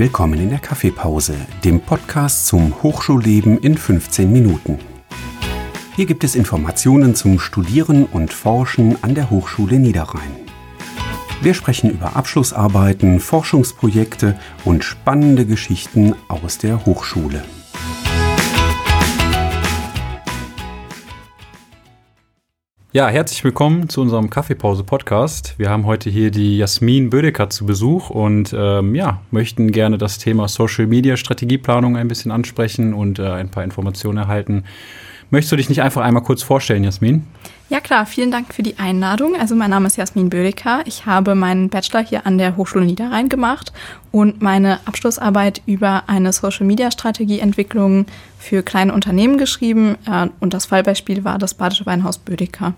Willkommen in der Kaffeepause, dem Podcast zum Hochschulleben in 15 Minuten. Hier gibt es Informationen zum Studieren und Forschen an der Hochschule Niederrhein. Wir sprechen über Abschlussarbeiten, Forschungsprojekte und spannende Geschichten aus der Hochschule. Ja, herzlich willkommen zu unserem Kaffeepause-Podcast. Wir haben heute hier die Jasmin Bödecker zu Besuch und ähm, ja, möchten gerne das Thema Social Media Strategieplanung ein bisschen ansprechen und äh, ein paar Informationen erhalten. Möchtest du dich nicht einfach einmal kurz vorstellen, Jasmin? Ja klar, vielen Dank für die Einladung. Also mein Name ist Jasmin Bödecker. Ich habe meinen Bachelor hier an der Hochschule Niederrhein gemacht und meine Abschlussarbeit über eine Social-Media-Strategieentwicklung für kleine Unternehmen geschrieben. Äh, und das Fallbeispiel war das Badische Weinhaus Bödecker.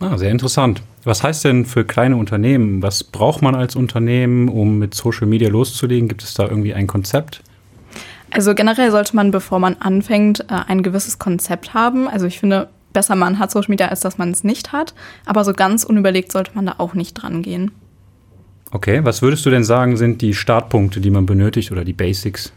Ah, sehr interessant. Was heißt denn für kleine Unternehmen? Was braucht man als Unternehmen, um mit Social Media loszulegen? Gibt es da irgendwie ein Konzept? Also generell sollte man, bevor man anfängt, äh, ein gewisses Konzept haben. Also ich finde, besser man hat Social Media, als dass man es nicht hat. Aber so ganz unüberlegt sollte man da auch nicht dran gehen. Okay, was würdest du denn sagen, sind die Startpunkte, die man benötigt oder die Basics?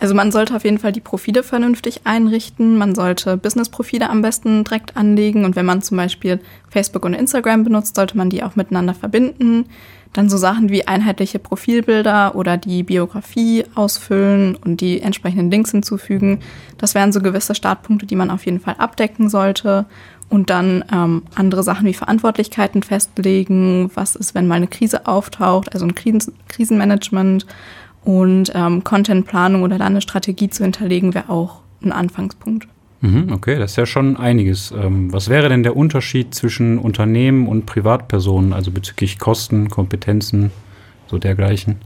Also man sollte auf jeden Fall die Profile vernünftig einrichten. Man sollte Business-Profile am besten direkt anlegen. Und wenn man zum Beispiel Facebook und Instagram benutzt, sollte man die auch miteinander verbinden. Dann so Sachen wie einheitliche Profilbilder oder die Biografie ausfüllen und die entsprechenden Links hinzufügen. Das wären so gewisse Startpunkte, die man auf jeden Fall abdecken sollte. Und dann ähm, andere Sachen wie Verantwortlichkeiten festlegen. Was ist, wenn mal eine Krise auftaucht? Also ein Krisen Krisenmanagement und ähm, Contentplanung oder Strategie zu hinterlegen, wäre auch ein Anfangspunkt. Mhm, okay, das ist ja schon einiges. Ähm, was wäre denn der Unterschied zwischen Unternehmen und Privatpersonen, also bezüglich Kosten, Kompetenzen, so dergleichen?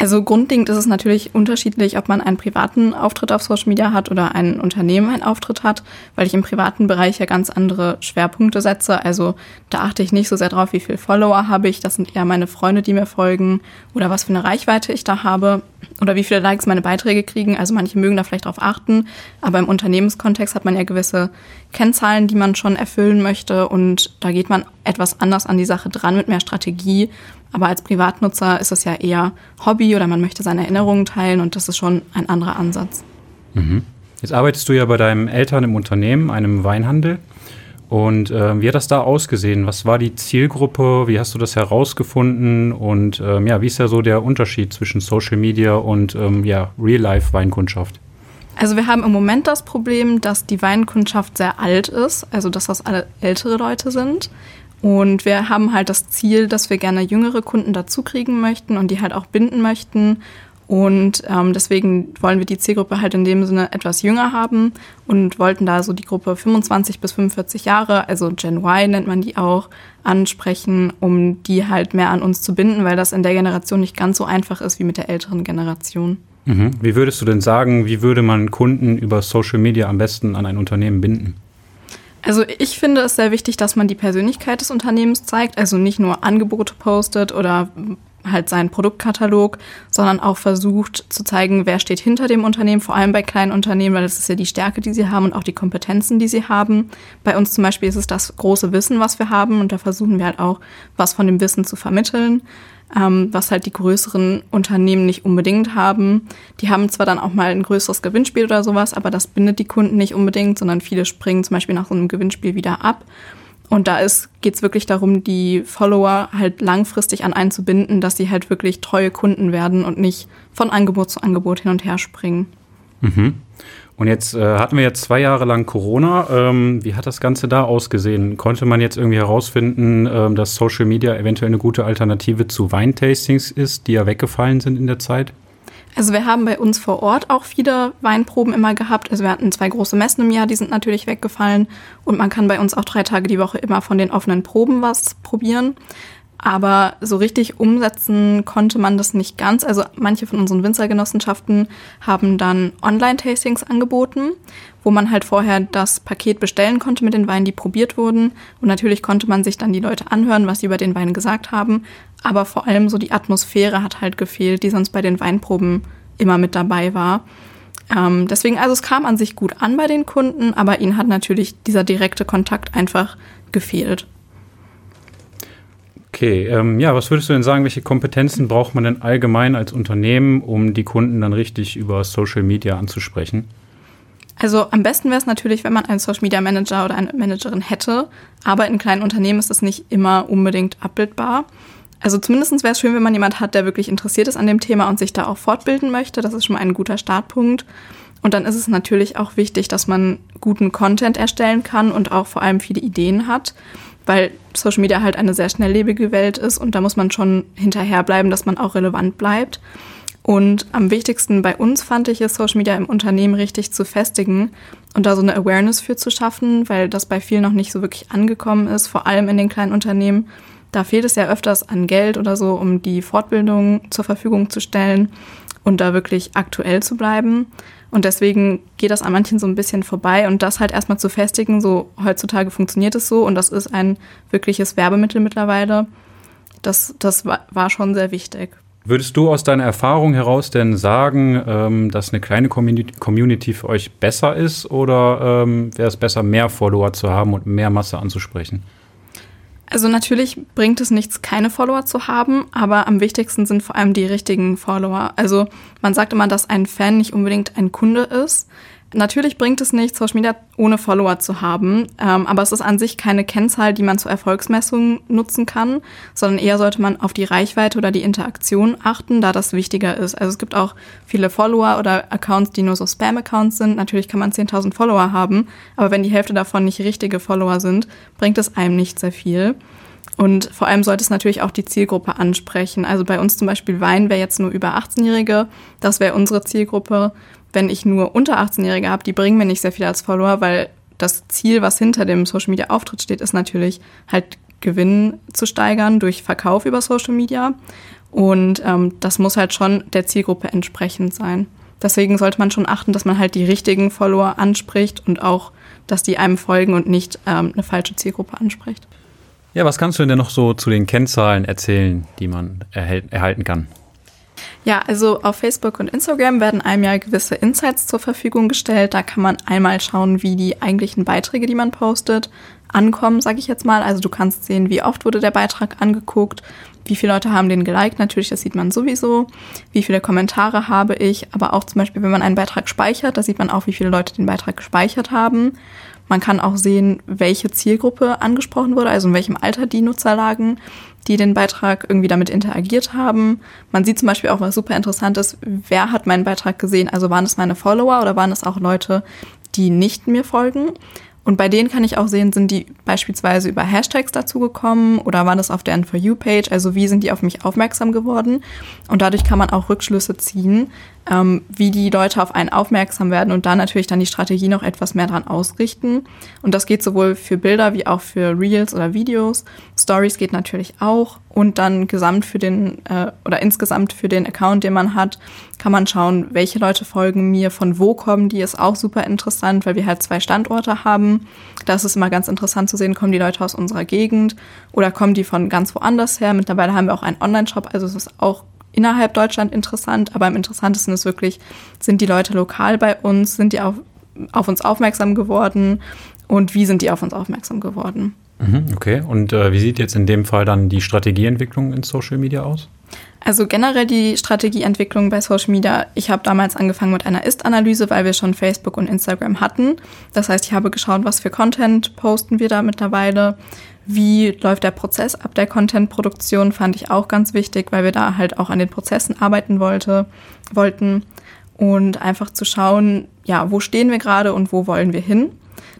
Also grundlegend ist es natürlich unterschiedlich, ob man einen privaten Auftritt auf Social Media hat oder ein Unternehmen einen Auftritt hat, weil ich im privaten Bereich ja ganz andere Schwerpunkte setze. Also da achte ich nicht so sehr drauf, wie viele Follower habe ich. Das sind eher meine Freunde, die mir folgen oder was für eine Reichweite ich da habe oder wie viele Likes meine Beiträge kriegen. Also manche mögen da vielleicht drauf achten, aber im Unternehmenskontext hat man ja gewisse Kennzahlen, die man schon erfüllen möchte und da geht man etwas anders an die Sache dran mit mehr Strategie. Aber als Privatnutzer ist es ja eher Hobby oder man möchte seine Erinnerungen teilen und das ist schon ein anderer Ansatz. Mhm. Jetzt arbeitest du ja bei deinen Eltern im Unternehmen, einem Weinhandel. Und äh, wie hat das da ausgesehen? Was war die Zielgruppe? Wie hast du das herausgefunden? Und ähm, ja, wie ist ja so der Unterschied zwischen Social Media und ähm, ja, Real-Life-Weinkundschaft? Also wir haben im Moment das Problem, dass die Weinkundschaft sehr alt ist, also dass das alle ältere Leute sind. Und wir haben halt das Ziel, dass wir gerne jüngere Kunden dazu kriegen möchten und die halt auch binden möchten. Und ähm, deswegen wollen wir die Zielgruppe halt in dem Sinne etwas jünger haben und wollten da so die Gruppe 25 bis 45 Jahre, also Gen Y nennt man die auch, ansprechen, um die halt mehr an uns zu binden, weil das in der Generation nicht ganz so einfach ist wie mit der älteren Generation. Mhm. Wie würdest du denn sagen, wie würde man Kunden über Social Media am besten an ein Unternehmen binden? Also ich finde es sehr wichtig, dass man die Persönlichkeit des Unternehmens zeigt, also nicht nur Angebote postet oder halt seinen Produktkatalog, sondern auch versucht zu zeigen, wer steht hinter dem Unternehmen, vor allem bei kleinen Unternehmen, weil das ist ja die Stärke, die sie haben und auch die Kompetenzen, die sie haben. Bei uns zum Beispiel ist es das große Wissen, was wir haben und da versuchen wir halt auch, was von dem Wissen zu vermitteln ähm, was halt die größeren Unternehmen nicht unbedingt haben. Die haben zwar dann auch mal ein größeres Gewinnspiel oder sowas, aber das bindet die Kunden nicht unbedingt, sondern viele springen zum Beispiel nach so einem Gewinnspiel wieder ab. Und da geht es wirklich darum, die Follower halt langfristig an einen zu binden, dass sie halt wirklich treue Kunden werden und nicht von Angebot zu Angebot hin und her springen. Mhm. Und jetzt äh, hatten wir jetzt zwei Jahre lang Corona. Ähm, wie hat das Ganze da ausgesehen? Konnte man jetzt irgendwie herausfinden, ähm, dass Social Media eventuell eine gute Alternative zu Weintastings ist, die ja weggefallen sind in der Zeit? Also wir haben bei uns vor Ort auch viele Weinproben immer gehabt. Also wir hatten zwei große Messen im Jahr, die sind natürlich weggefallen. Und man kann bei uns auch drei Tage die Woche immer von den offenen Proben was probieren. Aber so richtig umsetzen konnte man das nicht ganz. Also manche von unseren Winzergenossenschaften haben dann Online-Tastings angeboten, wo man halt vorher das Paket bestellen konnte mit den Weinen, die probiert wurden. Und natürlich konnte man sich dann die Leute anhören, was sie über den Wein gesagt haben. Aber vor allem so die Atmosphäre hat halt gefehlt, die sonst bei den Weinproben immer mit dabei war. Ähm, deswegen, also es kam an sich gut an bei den Kunden, aber ihnen hat natürlich dieser direkte Kontakt einfach gefehlt. Okay, ähm, ja, was würdest du denn sagen, welche Kompetenzen braucht man denn allgemein als Unternehmen, um die Kunden dann richtig über Social Media anzusprechen? Also am besten wäre es natürlich, wenn man einen Social Media Manager oder eine Managerin hätte, aber in kleinen Unternehmen ist es nicht immer unbedingt abbildbar. Also zumindest wäre es schön, wenn man jemand hat, der wirklich interessiert ist an dem Thema und sich da auch fortbilden möchte. Das ist schon mal ein guter Startpunkt. Und dann ist es natürlich auch wichtig, dass man guten Content erstellen kann und auch vor allem viele Ideen hat, weil Social Media halt eine sehr schnelllebige Welt ist und da muss man schon hinterherbleiben, dass man auch relevant bleibt. Und am wichtigsten bei uns fand ich es, Social Media im Unternehmen richtig zu festigen und da so eine Awareness für zu schaffen, weil das bei vielen noch nicht so wirklich angekommen ist, vor allem in den kleinen Unternehmen. Da fehlt es ja öfters an Geld oder so, um die Fortbildung zur Verfügung zu stellen und da wirklich aktuell zu bleiben. Und deswegen geht das an manchen so ein bisschen vorbei und das halt erstmal zu festigen, so heutzutage funktioniert es so und das ist ein wirkliches Werbemittel mittlerweile. Das, das war schon sehr wichtig. Würdest du aus deiner Erfahrung heraus denn sagen, ähm, dass eine kleine Community für euch besser ist oder ähm, wäre es besser, mehr Follower zu haben und mehr Masse anzusprechen? Also natürlich bringt es nichts, keine Follower zu haben, aber am wichtigsten sind vor allem die richtigen Follower. Also man sagt immer, dass ein Fan nicht unbedingt ein Kunde ist. Natürlich bringt es nichts, Social Media ohne Follower zu haben, ähm, aber es ist an sich keine Kennzahl, die man zur Erfolgsmessung nutzen kann, sondern eher sollte man auf die Reichweite oder die Interaktion achten, da das wichtiger ist. Also es gibt auch viele Follower oder Accounts, die nur so Spam-Accounts sind. Natürlich kann man 10.000 Follower haben, aber wenn die Hälfte davon nicht richtige Follower sind, bringt es einem nicht sehr viel. Und vor allem sollte es natürlich auch die Zielgruppe ansprechen. Also bei uns zum Beispiel Wein wäre jetzt nur über 18-Jährige. Das wäre unsere Zielgruppe wenn ich nur unter 18-Jährige habe, die bringen mir nicht sehr viel als Follower, weil das Ziel, was hinter dem Social Media Auftritt steht, ist natürlich halt Gewinn zu steigern durch Verkauf über Social Media. Und ähm, das muss halt schon der Zielgruppe entsprechend sein. Deswegen sollte man schon achten, dass man halt die richtigen Follower anspricht und auch, dass die einem folgen und nicht ähm, eine falsche Zielgruppe anspricht. Ja, was kannst du denn noch so zu den Kennzahlen erzählen, die man erhalten kann? Ja, also auf Facebook und Instagram werden einem ja gewisse Insights zur Verfügung gestellt. Da kann man einmal schauen, wie die eigentlichen Beiträge, die man postet, ankommen, sage ich jetzt mal. Also du kannst sehen, wie oft wurde der Beitrag angeguckt, wie viele Leute haben den geliked, natürlich, das sieht man sowieso. Wie viele Kommentare habe ich, aber auch zum Beispiel, wenn man einen Beitrag speichert, da sieht man auch, wie viele Leute den Beitrag gespeichert haben. Man kann auch sehen, welche Zielgruppe angesprochen wurde, also in welchem Alter die Nutzer lagen, die den Beitrag irgendwie damit interagiert haben. Man sieht zum Beispiel auch was super interessantes, wer hat meinen Beitrag gesehen? Also waren es meine Follower oder waren es auch Leute, die nicht mir folgen? Und bei denen kann ich auch sehen, sind die beispielsweise über Hashtags dazugekommen oder waren das auf der For You-Page? Also wie sind die auf mich aufmerksam geworden? Und dadurch kann man auch Rückschlüsse ziehen, ähm, wie die Leute auf einen aufmerksam werden und da natürlich dann die Strategie noch etwas mehr dran ausrichten. Und das geht sowohl für Bilder wie auch für Reels oder Videos. Stories geht natürlich auch. Und dann gesamt für den äh, oder insgesamt für den Account, den man hat, kann man schauen, welche Leute folgen mir, von wo kommen die, ist auch super interessant, weil wir halt zwei Standorte haben. Das ist immer ganz interessant zu sehen, kommen die Leute aus unserer Gegend oder kommen die von ganz woanders her. Mittlerweile haben wir auch einen Online-Shop, also es ist auch innerhalb Deutschland interessant, aber am interessantesten ist wirklich, sind die Leute lokal bei uns, sind die auf, auf uns aufmerksam geworden und wie sind die auf uns aufmerksam geworden. Mhm, okay, und äh, wie sieht jetzt in dem Fall dann die Strategieentwicklung in Social Media aus? Also generell die Strategieentwicklung bei Social Media. Ich habe damals angefangen mit einer Ist-Analyse, weil wir schon Facebook und Instagram hatten. Das heißt, ich habe geschaut, was für Content posten wir da mittlerweile, wie läuft der Prozess ab der Content-Produktion, fand ich auch ganz wichtig, weil wir da halt auch an den Prozessen arbeiten wollte, wollten. Und einfach zu schauen, ja, wo stehen wir gerade und wo wollen wir hin.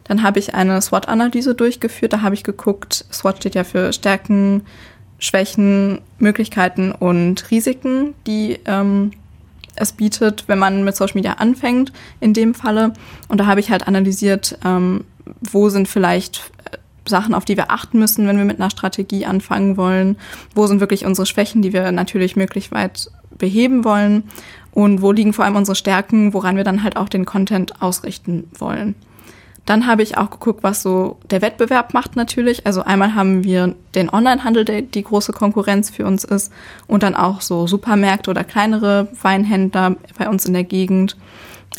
Dann habe ich eine SWOT-Analyse durchgeführt. Da habe ich geguckt, SWOT steht ja für Stärken, Schwächen, Möglichkeiten und Risiken, die ähm, es bietet, wenn man mit Social Media anfängt, in dem Falle. Und da habe ich halt analysiert, ähm, wo sind vielleicht Sachen, auf die wir achten müssen, wenn wir mit einer Strategie anfangen wollen? Wo sind wirklich unsere Schwächen, die wir natürlich möglichst weit beheben wollen? Und wo liegen vor allem unsere Stärken, woran wir dann halt auch den Content ausrichten wollen? Dann habe ich auch geguckt, was so der Wettbewerb macht natürlich. Also einmal haben wir den Onlinehandel, der die große Konkurrenz für uns ist, und dann auch so Supermärkte oder kleinere Weinhändler bei uns in der Gegend.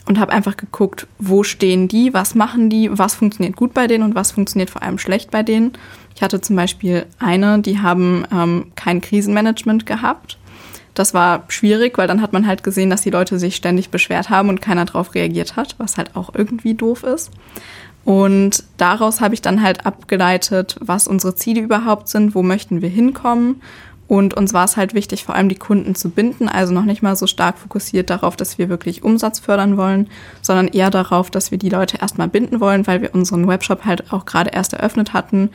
Und habe einfach geguckt, wo stehen die, was machen die, was funktioniert gut bei denen und was funktioniert vor allem schlecht bei denen. Ich hatte zum Beispiel eine, die haben ähm, kein Krisenmanagement gehabt. Das war schwierig, weil dann hat man halt gesehen, dass die Leute sich ständig beschwert haben und keiner darauf reagiert hat, was halt auch irgendwie doof ist. Und daraus habe ich dann halt abgeleitet, was unsere Ziele überhaupt sind, wo möchten wir hinkommen. Und uns war es halt wichtig, vor allem die Kunden zu binden, also noch nicht mal so stark fokussiert darauf, dass wir wirklich Umsatz fördern wollen, sondern eher darauf, dass wir die Leute erstmal binden wollen, weil wir unseren Webshop halt auch gerade erst eröffnet hatten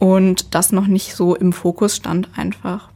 und das noch nicht so im Fokus stand einfach.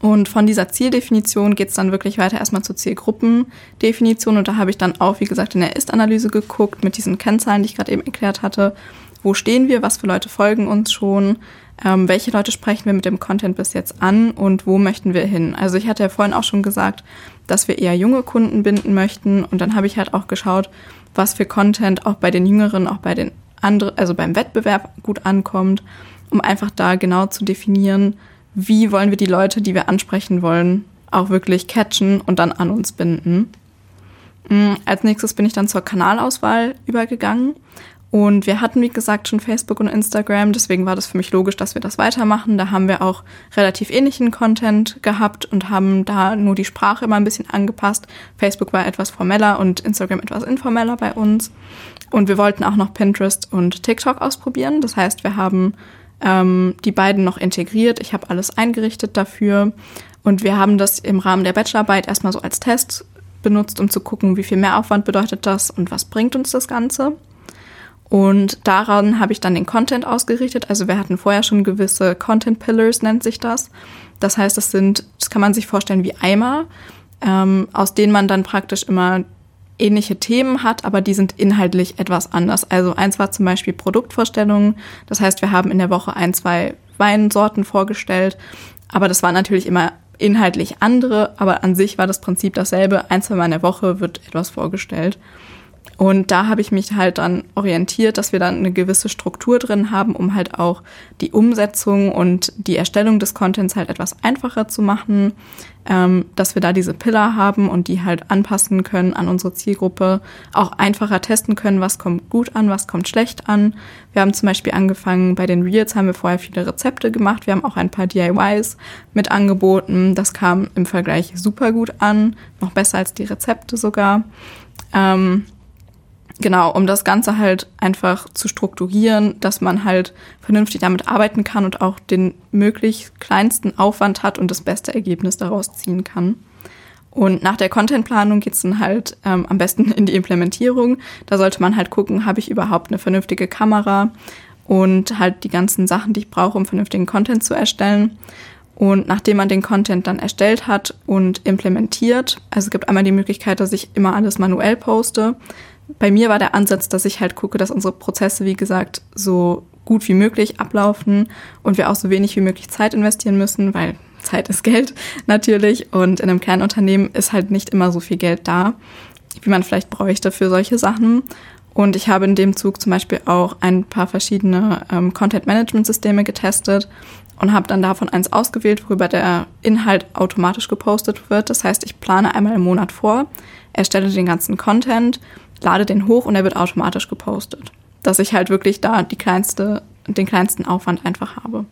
Und von dieser Zieldefinition geht es dann wirklich weiter erstmal zur Zielgruppendefinition. Und da habe ich dann auch, wie gesagt, in der Ist-Analyse geguckt mit diesen Kennzahlen, die ich gerade eben erklärt hatte. Wo stehen wir? Was für Leute folgen uns schon? Ähm, welche Leute sprechen wir mit dem Content bis jetzt an? Und wo möchten wir hin? Also ich hatte ja vorhin auch schon gesagt, dass wir eher junge Kunden binden möchten. Und dann habe ich halt auch geschaut, was für Content auch bei den Jüngeren, auch bei den anderen, also beim Wettbewerb gut ankommt, um einfach da genau zu definieren, wie wollen wir die Leute, die wir ansprechen wollen, auch wirklich catchen und dann an uns binden. Mm, als nächstes bin ich dann zur Kanalauswahl übergegangen. Und wir hatten, wie gesagt, schon Facebook und Instagram, deswegen war das für mich logisch, dass wir das weitermachen. Da haben wir auch relativ ähnlichen Content gehabt und haben da nur die Sprache immer ein bisschen angepasst. Facebook war etwas formeller und Instagram etwas informeller bei uns. Und wir wollten auch noch Pinterest und TikTok ausprobieren. Das heißt, wir haben ähm, die beiden noch integriert. Ich habe alles eingerichtet dafür. Und wir haben das im Rahmen der Bachelorarbeit erstmal so als Test benutzt, um zu gucken, wie viel Mehraufwand bedeutet das und was bringt uns das Ganze. Und daran habe ich dann den Content ausgerichtet. Also wir hatten vorher schon gewisse Content Pillars, nennt sich das. Das heißt, das sind, das kann man sich vorstellen wie Eimer, ähm, aus denen man dann praktisch immer ähnliche Themen hat, aber die sind inhaltlich etwas anders. Also eins war zum Beispiel Produktvorstellungen. Das heißt, wir haben in der Woche ein, zwei Weinsorten vorgestellt, aber das waren natürlich immer inhaltlich andere, aber an sich war das Prinzip dasselbe. Ein, zwei Mal in der Woche wird etwas vorgestellt. Und da habe ich mich halt dann orientiert, dass wir dann eine gewisse Struktur drin haben, um halt auch die Umsetzung und die Erstellung des Contents halt etwas einfacher zu machen, ähm, dass wir da diese Pillar haben und die halt anpassen können an unsere Zielgruppe, auch einfacher testen können, was kommt gut an, was kommt schlecht an. Wir haben zum Beispiel angefangen, bei den Reels haben wir vorher viele Rezepte gemacht, wir haben auch ein paar DIYs mit angeboten. Das kam im Vergleich super gut an, noch besser als die Rezepte sogar. Ähm, Genau, um das Ganze halt einfach zu strukturieren, dass man halt vernünftig damit arbeiten kann und auch den möglichst kleinsten Aufwand hat und das beste Ergebnis daraus ziehen kann. Und nach der Contentplanung geht's dann halt ähm, am besten in die Implementierung. Da sollte man halt gucken, habe ich überhaupt eine vernünftige Kamera und halt die ganzen Sachen, die ich brauche, um vernünftigen Content zu erstellen. Und nachdem man den Content dann erstellt hat und implementiert, also es gibt einmal die Möglichkeit, dass ich immer alles manuell poste bei mir war der Ansatz, dass ich halt gucke, dass unsere Prozesse, wie gesagt, so gut wie möglich ablaufen und wir auch so wenig wie möglich Zeit investieren müssen, weil Zeit ist Geld natürlich und in einem Kernunternehmen ist halt nicht immer so viel Geld da, wie man vielleicht bräuchte für solche Sachen. Und ich habe in dem Zug zum Beispiel auch ein paar verschiedene ähm, Content-Management-Systeme getestet und habe dann davon eins ausgewählt, worüber der Inhalt automatisch gepostet wird. Das heißt, ich plane einmal im Monat vor, erstelle den ganzen Content, lade den hoch und er wird automatisch gepostet. Dass ich halt wirklich da die kleinste, den kleinsten Aufwand einfach habe.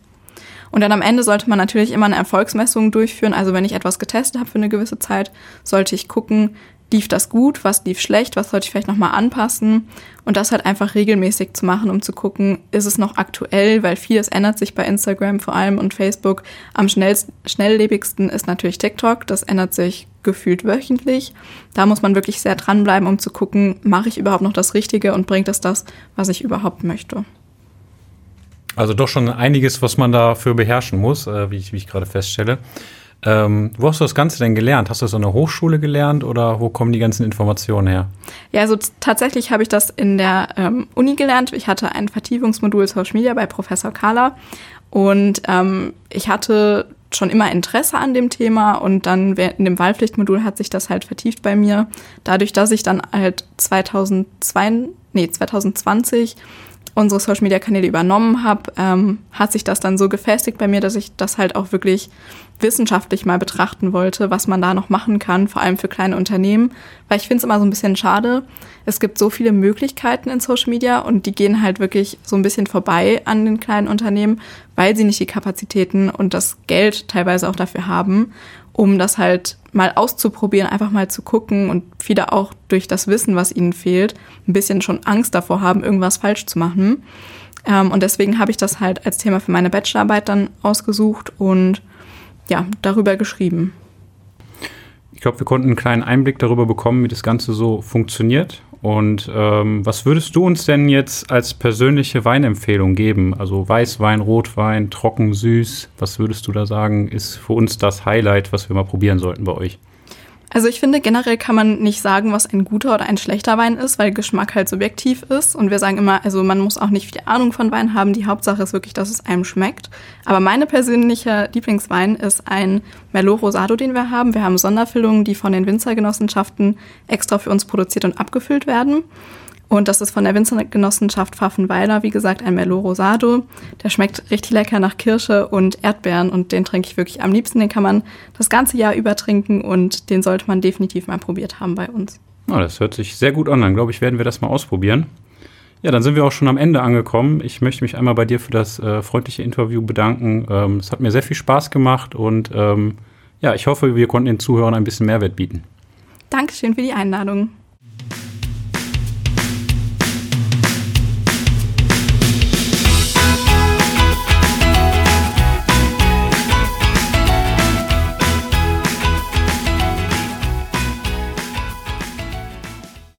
Und dann am Ende sollte man natürlich immer eine Erfolgsmessung durchführen. Also wenn ich etwas getestet habe für eine gewisse Zeit, sollte ich gucken, lief das gut, was lief schlecht, was sollte ich vielleicht nochmal anpassen und das halt einfach regelmäßig zu machen, um zu gucken, ist es noch aktuell, weil vieles ändert sich bei Instagram vor allem und Facebook. Am schnellst, schnelllebigsten ist natürlich TikTok, das ändert sich gefühlt wöchentlich. Da muss man wirklich sehr dranbleiben, um zu gucken, mache ich überhaupt noch das Richtige und bringt es das, was ich überhaupt möchte. Also doch schon einiges, was man dafür beherrschen muss, äh, wie ich, wie ich gerade feststelle. Ähm, wo hast du das Ganze denn gelernt? Hast du das an der Hochschule gelernt oder wo kommen die ganzen Informationen her? Ja, also tatsächlich habe ich das in der ähm, Uni gelernt. Ich hatte ein Vertiefungsmodul Social Media bei Professor Kahler und ähm, ich hatte schon immer Interesse an dem Thema und dann in dem Wahlpflichtmodul hat sich das halt vertieft bei mir. Dadurch, dass ich dann halt 2002, nee, 2020 unsere Social Media Kanäle übernommen habe, ähm, hat sich das dann so gefestigt bei mir, dass ich das halt auch wirklich wissenschaftlich mal betrachten wollte, was man da noch machen kann, vor allem für kleine Unternehmen, weil ich finde es immer so ein bisschen schade. Es gibt so viele Möglichkeiten in Social Media und die gehen halt wirklich so ein bisschen vorbei an den kleinen Unternehmen, weil sie nicht die Kapazitäten und das Geld teilweise auch dafür haben, um das halt mal auszuprobieren, einfach mal zu gucken und viele auch durch das Wissen, was ihnen fehlt, ein bisschen schon Angst davor haben, irgendwas falsch zu machen. Ähm, und deswegen habe ich das halt als Thema für meine Bachelorarbeit dann ausgesucht und ja, darüber geschrieben. Ich glaube, wir konnten einen kleinen Einblick darüber bekommen, wie das Ganze so funktioniert. Und ähm, was würdest du uns denn jetzt als persönliche Weinempfehlung geben? Also Weißwein, Rotwein, trocken, süß. Was würdest du da sagen, ist für uns das Highlight, was wir mal probieren sollten bei euch? Also ich finde, generell kann man nicht sagen, was ein guter oder ein schlechter Wein ist, weil Geschmack halt subjektiv ist. Und wir sagen immer, also man muss auch nicht viel Ahnung von Wein haben. Die Hauptsache ist wirklich, dass es einem schmeckt. Aber meine persönliche Lieblingswein ist ein Merlot Rosado, den wir haben. Wir haben Sonderfüllungen, die von den Winzergenossenschaften extra für uns produziert und abgefüllt werden. Und das ist von der Winzergenossenschaft Pfaffenweiler, wie gesagt, ein Merlot Rosado. Der schmeckt richtig lecker nach Kirsche und Erdbeeren und den trinke ich wirklich am liebsten. Den kann man das ganze Jahr über trinken und den sollte man definitiv mal probiert haben bei uns. Oh, das hört sich sehr gut an. Dann glaube ich, werden wir das mal ausprobieren. Ja, dann sind wir auch schon am Ende angekommen. Ich möchte mich einmal bei dir für das äh, freundliche Interview bedanken. Ähm, es hat mir sehr viel Spaß gemacht und ähm, ja, ich hoffe, wir konnten den Zuhörern ein bisschen Mehrwert bieten. Dankeschön für die Einladung.